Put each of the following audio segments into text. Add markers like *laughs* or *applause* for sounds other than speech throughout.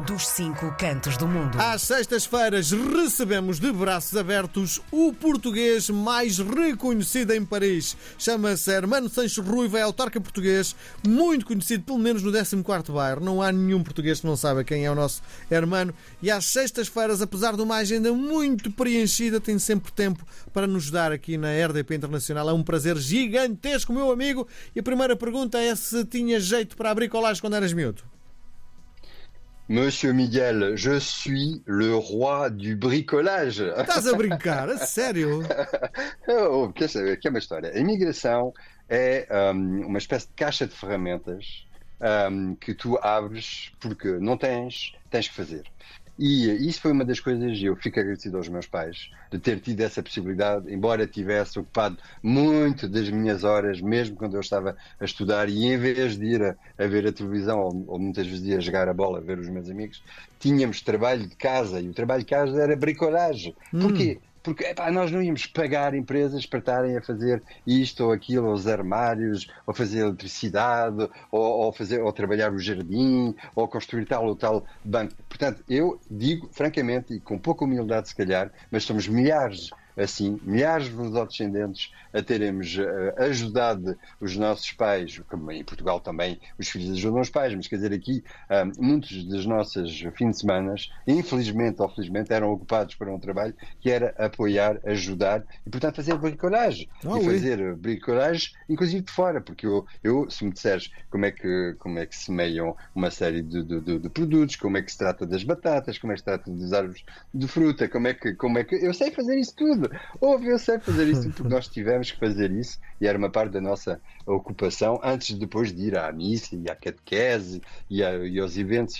dos cinco cantos do mundo. Às sextas-feiras recebemos de braços abertos o português mais reconhecido em Paris. Chama-se Hermano Sancho Ruiva, é autarca português, muito conhecido pelo menos no 14º bairro. Não há nenhum português que não saiba quem é o nosso Hermano. E às sextas-feiras, apesar de uma agenda muito preenchida, tem sempre tempo para nos dar aqui na RDP Internacional. É um prazer gigantesco, meu amigo. E a primeira pergunta é se tinha jeito para abrir colagem quando eras miúdo. Monsieur Miguel, je suis le roi du bricolage. Estás a brincar? A *laughs* sério? oh, quer saber, que é uma história. A imigração é um, uma espécie de caixa de ferramentas um, que tu abres porque não tens, tens que fazer. E isso foi uma das coisas, e eu fico agradecido aos meus pais de ter tido essa possibilidade, embora tivesse ocupado muito das minhas horas, mesmo quando eu estava a estudar, e em vez de ir a, a ver a televisão, ou, ou, muitas vezes ir a jogar a bola, a ver os meus amigos, tínhamos trabalho de casa, e o trabalho de casa era bricolagem. Hum. Porquê? Porque epá, nós não íamos pagar empresas para estarem a fazer isto ou aquilo, os armários, ou fazer eletricidade, ou, ou, fazer, ou trabalhar o jardim, ou construir tal ou tal banco. Portanto, eu digo, francamente, e com pouca humildade se calhar, mas somos milhares assim, milhares de descendentes a teremos uh, ajudado os nossos pais, como em Portugal também os filhos ajudam os pais, mas quer dizer, aqui um, muitos das nossas fins de semana, infelizmente ou felizmente, eram ocupados para um trabalho que era apoiar, ajudar e, portanto, fazer bricolagem. Oh, e fazer oui. bricolagem, inclusive de fora, porque eu, eu, se me disseres como é que, como é que se meiam uma série de, de, de, de produtos, como é que se trata das batatas, como é que se trata dos árvores de fruta, como é que, como é que. Eu sei fazer isso tudo. Ouve, eu sei fazer isso porque nós tivemos que fazer isso e era uma parte da nossa ocupação antes de depois de ir à missa e à catequese e, a, e aos eventos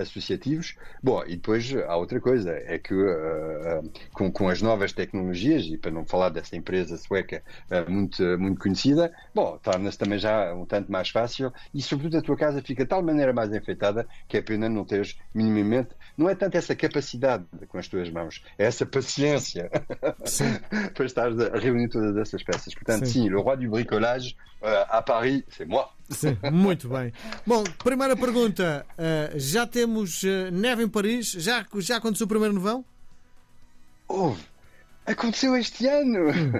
associativos. Bom, e depois há outra coisa, é que uh, uh, com, com as novas tecnologias, e para não falar dessa empresa sueca muito, muito conhecida, bom, torna-se também já um tanto mais fácil e sobretudo a tua casa fica de tal maneira mais enfeitada que é pena não teres minimamente, não é tanto essa capacidade com as tuas mãos, é essa paciência *laughs* para estar a reunir todas essas peças. Portanto, sim, sim le roi du bricolage à Paris, c'est moi. Sim, muito bem. Bom, primeira pergunta. Uh, já temos uh, neve em Paris? Já, já aconteceu o primeiro nevão? Houve. Aconteceu este ano. Hum.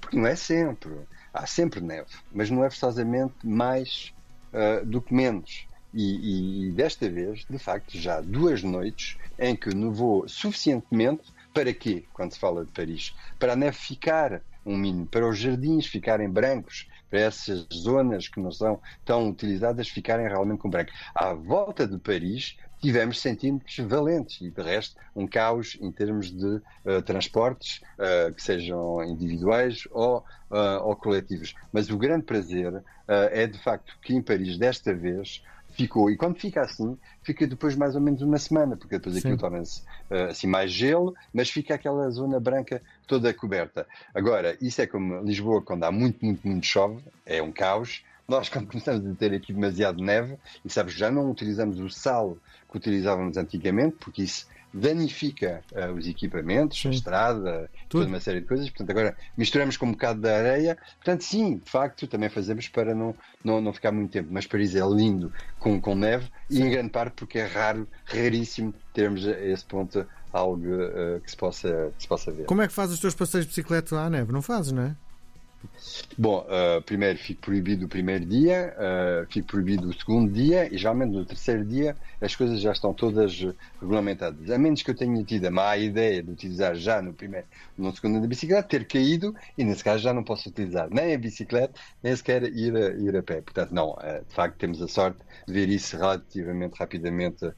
Porque *laughs* não é sempre. Há sempre neve. Mas não é forçosamente mais uh, do que menos. E, e, e, desta vez, de facto, já há duas noites em que nevou suficientemente para quê, quando se fala de Paris? Para a neve ficar um mínimo, para os jardins ficarem brancos, para essas zonas que não são tão utilizadas ficarem realmente com branco. À volta de Paris, tivemos centímetros valentes e, de resto, um caos em termos de uh, transportes, uh, que sejam individuais ou, uh, ou coletivos. Mas o grande prazer é, de facto, que em Paris, desta vez, ficou. E quando fica assim, fica depois mais ou menos uma semana, porque depois aquilo torna-se uh, assim mais gelo, mas fica aquela zona branca toda coberta. Agora, isso é como Lisboa, quando há muito, muito, muito chove, é um caos. Nós, quando começamos a ter aqui demasiado neve, e sabes, já não utilizamos o sal que utilizávamos antigamente, porque isso danifica uh, os equipamentos, sim. a estrada, Tudo. toda uma série de coisas. Portanto, agora misturamos com um bocado de areia. Portanto, sim, de facto, também fazemos para não, não, não ficar muito tempo. Mas Paris é lindo com, com neve sim. e em grande parte porque é raro, raríssimo termos a esse ponto algo uh, que, se possa, que se possa ver. Como é que fazes os teus passeios de bicicleta à neve? Não fazes, não é? Bom, uh, primeiro fico proibido o primeiro dia, uh, fico proibido o segundo dia e geralmente no terceiro dia as coisas já estão todas regulamentadas. A menos que eu tenha tido a má ideia de utilizar já no primeiro, no segundo da bicicleta, ter caído e nesse caso já não posso utilizar nem a bicicleta, nem sequer ir a, ir a pé. Portanto, não, uh, de facto temos a sorte de ver isso relativamente rapidamente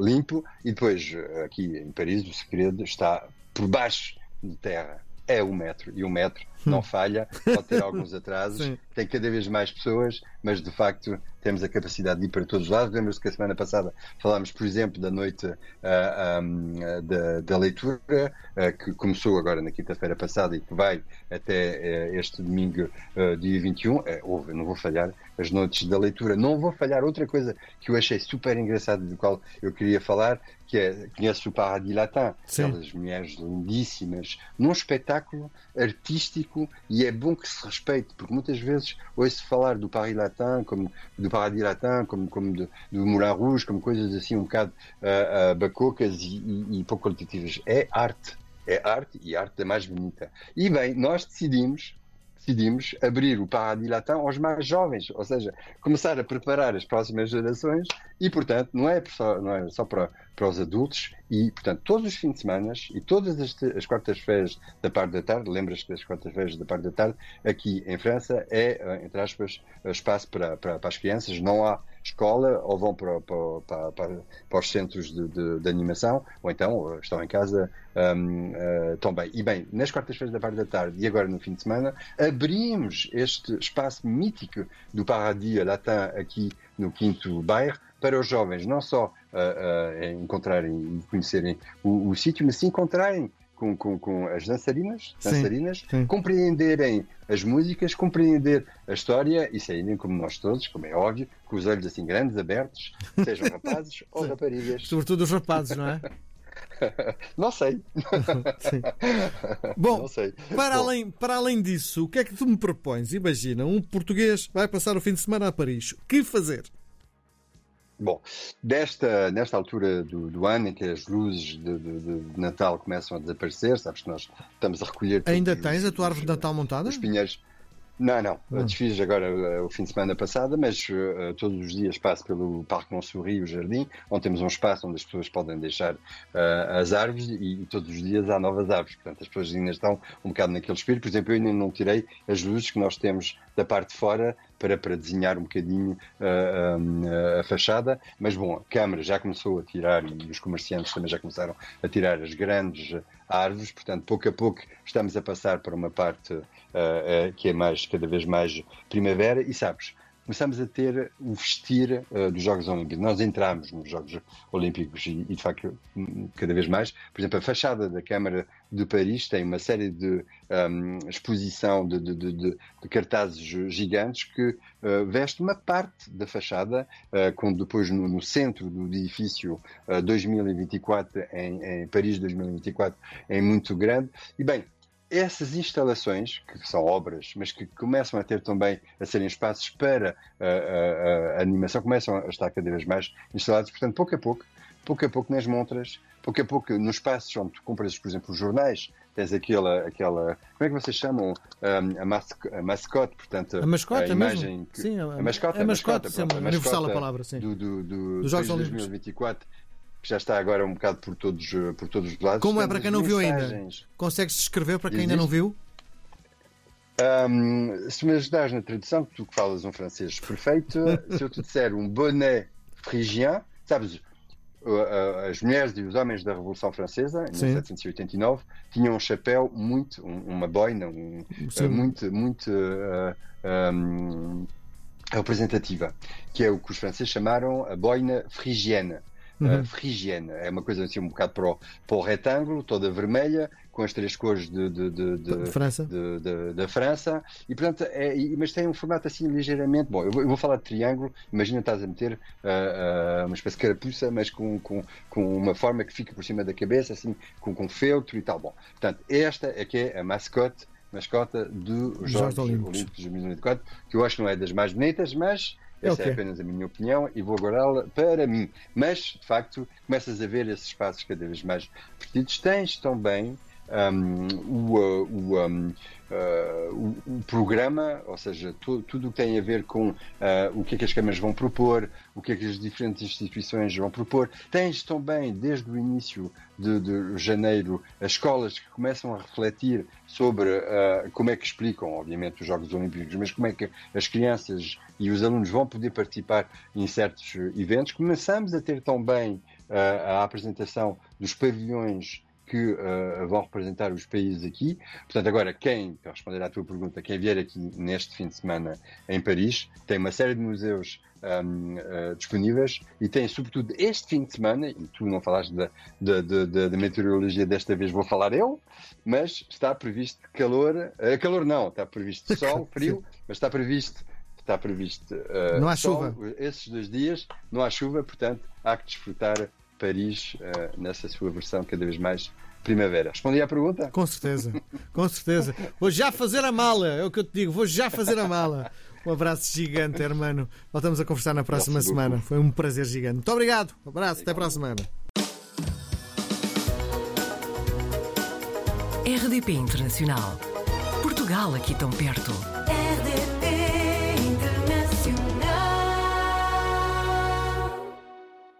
limpo e depois aqui em Paris o segredo está por baixo de terra é o metro. E o metro não falha, pode ter alguns atrasos, tem cada vez mais pessoas, mas de facto temos a capacidade de ir para todos os lados. Lembro-se que a semana passada falámos, por exemplo, da noite uh, ah, um, da, da, leitura, uh, que começou agora na quinta-feira passada e que vai até uh, este domingo, dia 21. Houve, não vou falhar, as noites da leitura. Não vou falhar outra coisa que eu achei super engraçado, do qual eu queria falar, que é, conhece o Paradis Latin, aquelas mulheres lindíssimas, num espetáculo artístico e é bom que se respeite, porque muitas vezes ouço falar do Paris Latin, como, do Paradis Latin, como, como de, do Moulin Rouge, como coisas assim um bocado uh, uh, bacocas e, e, e pouco qualitativas. É arte. É arte e arte da mais bonita. E bem, nós decidimos decidimos abrir o Paradis Latin aos mais jovens, ou seja, começar a preparar as próximas gerações e, portanto, não é só, não é só para, para os adultos e, portanto, todos os fins de semana e todas as, as quartas-feiras da parte da tarde, lembras que as quartas-feiras da parte da tarde, aqui em França, é, entre aspas, espaço para, para, para as crianças, não há escola ou vão para, para, para, para os centros de, de, de, animação ou então eh, estão em casa um, uh, tão bem. E bem, nas quartas-feiras da parte da tarde e agora no fim de semana, abrimos este espaço mítico do Paradis Latin aqui no quinto bairro para os jovens não só uh, uh, encontrarem e conhecerem o, o sítio, mas se encontrarem com, com, com, as dançarinas, dançarinas sim, sim. compreenderem as músicas, compreender a história e saírem como nós todos, como é óbvio, com os olhos assim grandes, abertos, sejam rapazes *laughs* ou raparigas. Sobretudo os rapazes, não é? *laughs* Não sei. *laughs* Bom, Não sei. Para, Bom. Além, para além disso, o que é que tu me propões? Imagina, um português vai passar o fim de semana a Paris. O que fazer? Bom, desta, nesta altura do, do, ano em que as luzes de, de, de, Natal começam a desaparecer, sabes que nós estamos a recolher. Ainda tens a tua árvore de Natal montada? Os pinheiros. Não, não. Ah. Desfiz agora uh, o fim de semana passada, mas uh, todos os dias passo pelo Parque Montsouris, o jardim, onde temos um espaço onde as pessoas podem deixar uh, as árvores e, e, todos os dias há novas árvores. Portanto, as pessoas ainda estão um bocado naquele espírito. Por exemplo, eu ainda não tirei as luzes que nós temos da parte de fora para, para desenhar um bocadinho uh, a fachada, mas bom, a Câmara já começou a tirar e os comerciantes também já começaram a tirar as grandes árvores, portanto, pouco a pouco estamos a passar para uma parte uh, uh, que é mais, cada vez mais primavera. E sabes, começamos a ter o vestir uh, dos Jogos Olímpicos. Nós entramos nos Jogos Olímpicos e, e, de facto, cada vez mais. Por exemplo, a fachada da Câmara de Paris tem uma série de um, exposição de, de, de, de, cartazes gigantes que uh, veste uma parte da fachada, uh, com depois no, no, centro do edifício 2024, em, em Paris 2024, é muito grande. E bem, essas instalações, que são obras, mas que começam a ter também a serem espaços para a, a, a animação, começam a estar cada vez mais instalados. Portanto, pouco a pouco, pouco a pouco nas montras, pouco a pouco nos espaços onde tu compras, por exemplo, os jornais, tens aquela, aquela como é que vocês chamam? Um, a, a mascote, portanto, a, mascote, a imagem. Que, sim, a, a mascote, a mascote, a mascote, universal a palavra, sim. Do, do, do, do Jogos 2024 que já está agora um bocado por todos, por todos os lados. Como é para quem não viu ainda? Consegues descrever para quem Existe? ainda não viu? Um, se me ajudares na tradução, tu que falas um francês perfeito, *laughs* se eu te disser um boné frigien, sabes, as mulheres e os homens da Revolução Francesa, em Sim. 1789, tinham um chapéu muito, uma boina, um, uh, muito, muito uh, um, representativa, que é o que os franceses chamaram a boina frigienne uhum. uh, frigiana. É uma coisa assim um bocado para o, para o retângulo, toda vermelha, com as três cores de, de, de, de França. da França. E, portanto, é, mas tem um formato assim ligeiramente. Bom, eu vou, eu vou falar de triângulo. Imagina estás a meter uh, uh, uma espécie de carapuça, mas com, com, com uma forma que fica por cima da cabeça, assim, com, com feltro e tal. Bom, portanto, esta é que é a mascote mascota dos Jogos Olímpicos de 2024, que eu acho que não é das mais bonitas, mas essa okay. é apenas a minha opinião e vou guardá-la para mim. Mas, de facto, começas a ver esses espaços cada vez mais perdidos. Tens também um, o, o, um, uh, o, o, programa, ou seja, tu, tudo o que tem a ver com uh, o que é que as câmaras vão propor, o que é que as diferentes instituições vão propor. Tens também, desde o início de, de janeiro, as escolas que começam a refletir sobre uh, como é que explicam, obviamente, os Jogos Olímpicos, mas como é que as crianças e os alunos vão poder participar em certos eventos. Começamos a ter também a apresentação dos pavilhões que uh, vão representar os países aqui. Portanto, agora, quem, para responder à tua pergunta, quem vier aqui neste fim de semana em Paris, tem uma série de museus um, uh, disponíveis e tem, sobretudo, este fim de semana, e tu não falaste da, da, da, da meteorologia desta vez, vou falar eu, mas está previsto calor, uh, calor não, está previsto *laughs* sol, frio, mas está previsto está previsto uh, não há sol, chuva esses dois dias não há chuva portanto há que desfrutar Paris uh, nessa sua versão cada vez mais primavera. Respondi à pergunta? Com certeza, com certeza. Vou já fazer a mala, é o que eu te digo, vou já fazer a mala. Um abraço gigante, hermano. Voltamos a conversar na próxima semana. Foi um prazer gigante. Muito obrigado. Um abraço, até para a semana. RDP Internacional. Portugal aqui tão perto.